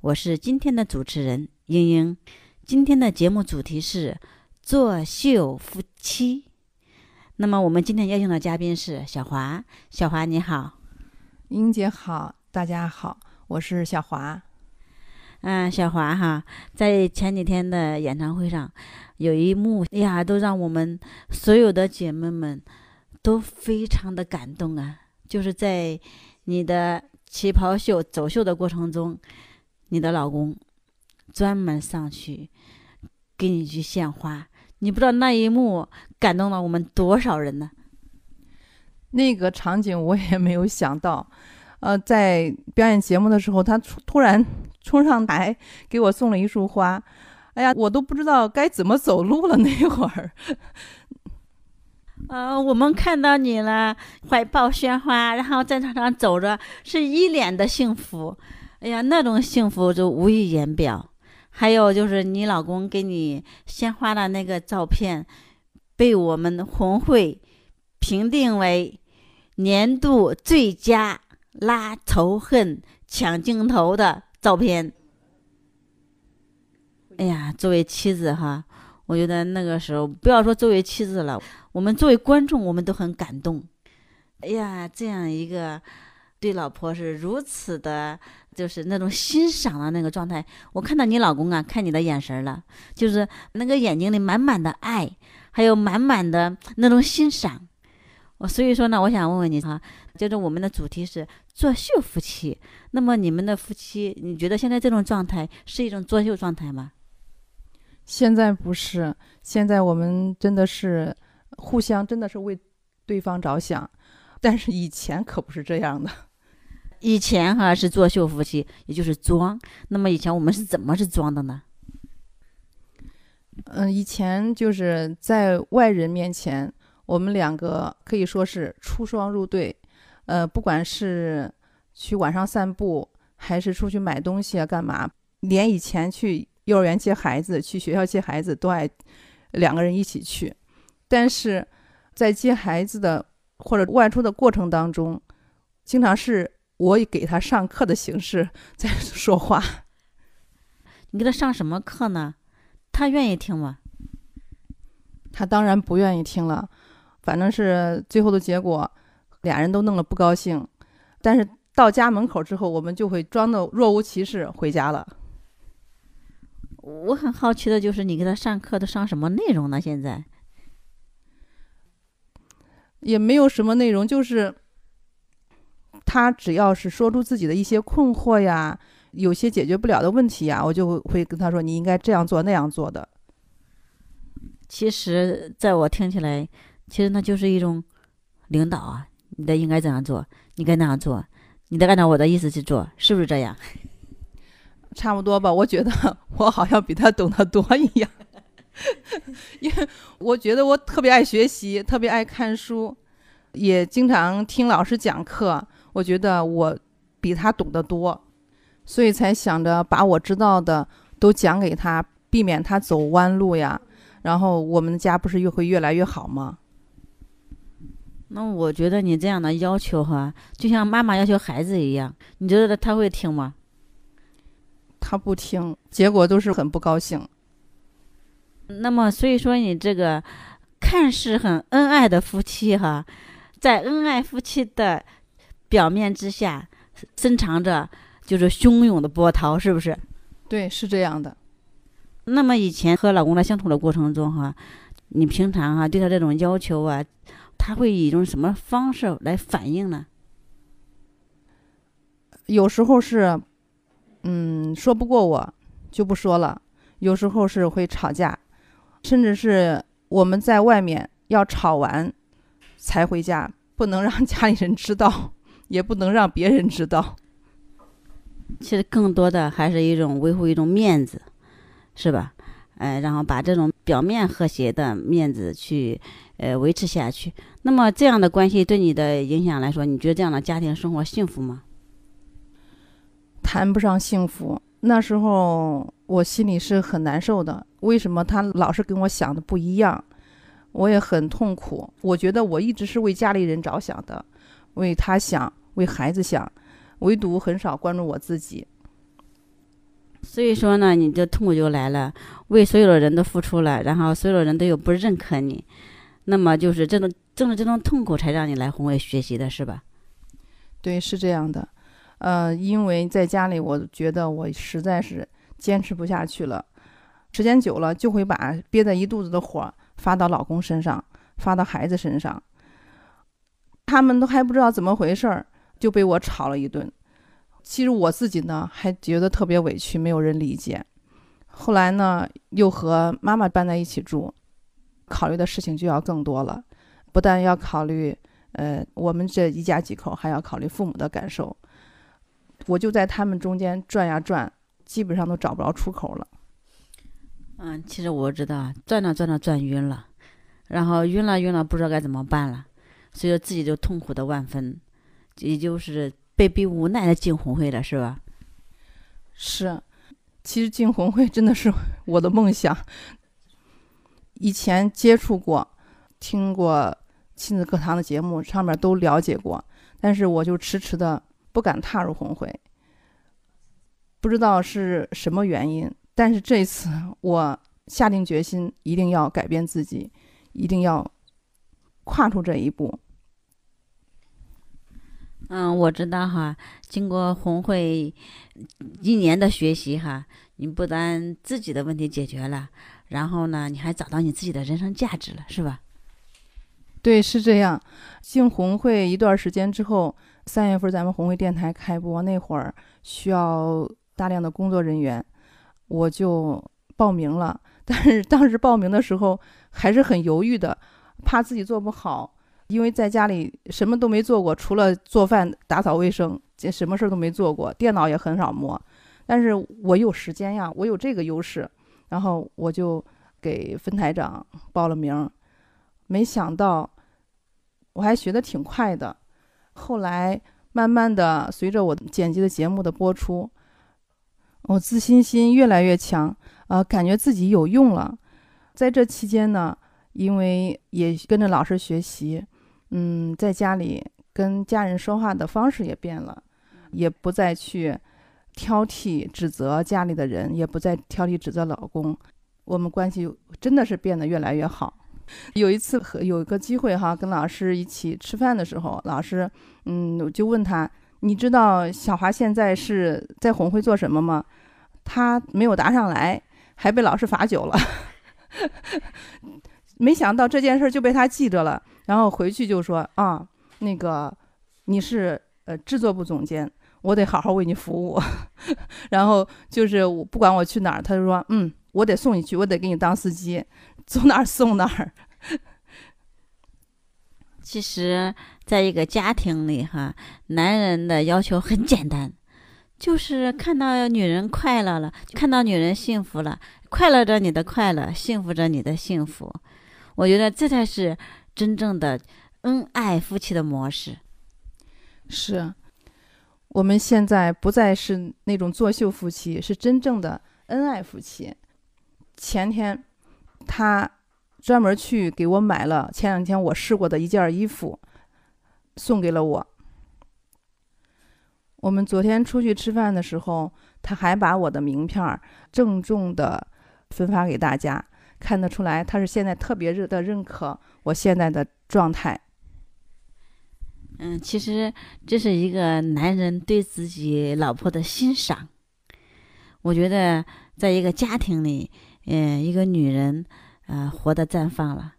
我是今天的主持人英英，今天的节目主题是作秀夫妻。那么我们今天邀请的嘉宾是小华，小华你好，英姐好，大家好，我是小华。嗯，小华哈，在前几天的演唱会上，有一幕呀，都让我们所有的姐妹们都非常的感动啊，就是在你的旗袍秀走秀的过程中。你的老公专门上去给你去献花，你不知道那一幕感动了我们多少人呢？那个场景我也没有想到，呃，在表演节目的时候，他突然冲上台给我送了一束花，哎呀，我都不知道该怎么走路了那会儿。呃，我们看到你了，怀抱鲜花，然后在场上走着，是一脸的幸福。哎呀，那种幸福就无以言表。还有就是你老公给你鲜花的那个照片，被我们红会评定为年度最佳拉仇恨抢镜头的照片。哎呀，作为妻子哈，我觉得那个时候不要说作为妻子了，我们作为观众，我们都很感动。哎呀，这样一个对老婆是如此的。就是那种欣赏的那个状态，我看到你老公啊，看你的眼神了，就是那个眼睛里满满的爱，还有满满的那种欣赏。我所以说呢，我想问问你哈，就是我们的主题是作秀夫妻，那么你们的夫妻，你觉得现在这种状态是一种作秀状态吗？现在不是，现在我们真的是互相真的是为对方着想，但是以前可不是这样的。以前哈是作秀夫妻，也就是装。那么以前我们是怎么是装的呢？嗯，以前就是在外人面前，我们两个可以说是出双入对。呃，不管是去晚上散步，还是出去买东西啊，干嘛，连以前去幼儿园接孩子、去学校接孩子，都爱两个人一起去。但是在接孩子的或者外出的过程当中，经常是。我以给他上课的形式在说话，你给他上什么课呢？他愿意听吗？他当然不愿意听了，反正是最后的结果，俩人都弄了不高兴。但是到家门口之后，我们就会装的若无其事回家了。我很好奇的就是，你给他上课都上什么内容呢？现在也没有什么内容，就是。他只要是说出自己的一些困惑呀，有些解决不了的问题呀，我就会跟他说：“你应该这样做那样做的。”其实，在我听起来，其实那就是一种领导啊，你的应该这样做，你该那样做，你得按照我的意思去做，是不是这样？差不多吧，我觉得我好像比他懂得多一样，因为我觉得我特别爱学习，特别爱看书，也经常听老师讲课。我觉得我比他懂得多，所以才想着把我知道的都讲给他，避免他走弯路呀。然后我们的家不是越会越来越好吗？那我觉得你这样的要求哈，就像妈妈要求孩子一样，你觉得他会听吗？他不听，结果都是很不高兴。那么，所以说你这个看似很恩爱的夫妻哈，在恩爱夫妻的。表面之下深藏着就是汹涌的波涛，是不是？对，是这样的。那么以前和老公在相处的过程中，哈，你平常哈对他这种要求啊，他会以一种什么方式来反应呢？有时候是，嗯，说不过我就不说了；有时候是会吵架，甚至是我们在外面要吵完才回家，不能让家里人知道。也不能让别人知道。其实更多的还是一种维护一种面子，是吧？哎，然后把这种表面和谐的面子去呃维持下去。那么这样的关系对你的影响来说，你觉得这样的家庭生活幸福吗？谈不上幸福，那时候我心里是很难受的。为什么他老是跟我想的不一样？我也很痛苦。我觉得我一直是为家里人着想的，为他想，为孩子想，唯独很少关注我自己。所以说呢，你的痛苦就来了，为所有的人都付出了，然后所有的人都又不认可你，那么就是这种正是这种痛苦才让你来红卫学习的，是吧？对，是这样的。呃，因为在家里，我觉得我实在是坚持不下去了，时间久了就会把憋在一肚子的火发到老公身上，发到孩子身上，他们都还不知道怎么回事儿，就被我吵了一顿。其实我自己呢，还觉得特别委屈，没有人理解。后来呢，又和妈妈搬在一起住，考虑的事情就要更多了，不但要考虑，呃，我们这一家几口，还要考虑父母的感受。我就在他们中间转呀转，基本上都找不着出口了。嗯，其实我知道，转着转着转晕了，然后晕了晕了，不知道该怎么办了，所以说自己就痛苦的万分，也就是被逼无奈的进红会了，是吧？是，其实进红会真的是我的梦想。以前接触过，听过亲子课堂的节目，上面都了解过，但是我就迟迟的。不敢踏入红会，不知道是什么原因。但是这次我下定决心，一定要改变自己，一定要跨出这一步。嗯，我知道哈，经过红会一年的学习哈，你不但自己的问题解决了，然后呢，你还找到你自己的人生价值了，是吧？对，是这样。进红会一段时间之后。三月份咱们红会电台开播那会儿，需要大量的工作人员，我就报名了。但是当时报名的时候还是很犹豫的，怕自己做不好，因为在家里什么都没做过，除了做饭、打扫卫生，这什么事儿都没做过，电脑也很少摸。但是我有时间呀，我有这个优势，然后我就给分台长报了名。没想到我还学的挺快的。后来慢慢的，随着我剪辑的节目的播出，我自信心越来越强，呃，感觉自己有用了。在这期间呢，因为也跟着老师学习，嗯，在家里跟家人说话的方式也变了，也不再去挑剔指责家里的人，也不再挑剔指责老公，我们关系真的是变得越来越好。有一次和有一个机会哈，跟老师一起吃饭的时候，老师，嗯，我就问他，你知道小华现在是在红会做什么吗？他没有答上来，还被老师罚酒了。没想到这件事就被他记着了，然后回去就说啊，那个你是呃制作部总监，我得好好为你服务。然后就是我不管我去哪儿，他就说嗯，我得送你去，我得给你当司机。走哪儿送哪儿。其实，在一个家庭里，哈，男人的要求很简单，就是看到女人快乐了，看到女人幸福了，快乐着你的快乐，幸福着你的幸福。我觉得这才是真正的恩爱夫妻的模式。是，我们现在不再是那种作秀夫妻，是真正的恩爱夫妻。前天。他专门去给我买了前两天我试过的一件衣服，送给了我。我们昨天出去吃饭的时候，他还把我的名片郑重的分发给大家，看得出来他是现在特别热的认可我现在的状态。嗯，其实这是一个男人对自己老婆的欣赏。我觉得，在一个家庭里。嗯，一个女人，呃，活得绽放了，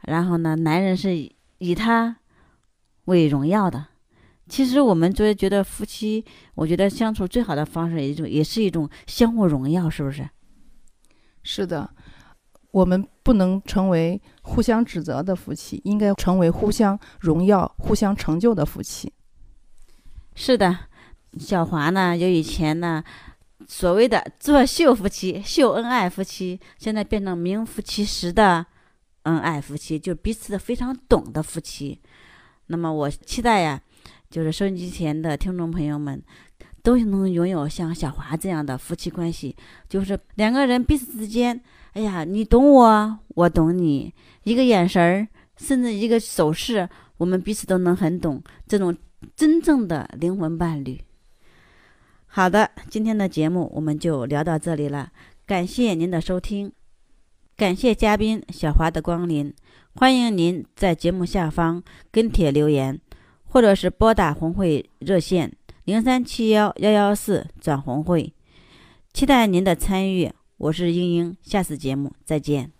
然后呢，男人是以她为荣耀的。其实我们作为觉得夫妻，我觉得相处最好的方式，一种也是一种相互荣耀，是不是？是的，我们不能成为互相指责的夫妻，应该成为互相荣耀、互相成就的夫妻。是的，小华呢，由以前呢所谓的做秀夫妻、秀恩爱夫妻，现在变成名副其实的恩爱夫妻，就彼此非常懂的夫妻。那么我期待呀，就是收音机前的听众朋友们都能拥有像小华这样的夫妻关系，就是两个人彼此之间，哎呀，你懂我，我懂你，一个眼神儿，甚至一个手势，我们彼此都能很懂，这种真正的灵魂伴侣。好的，今天的节目我们就聊到这里了，感谢您的收听，感谢嘉宾小华的光临，欢迎您在节目下方跟帖留言，或者是拨打红会热线零三七幺幺幺四转红会，期待您的参与。我是英英，下次节目再见。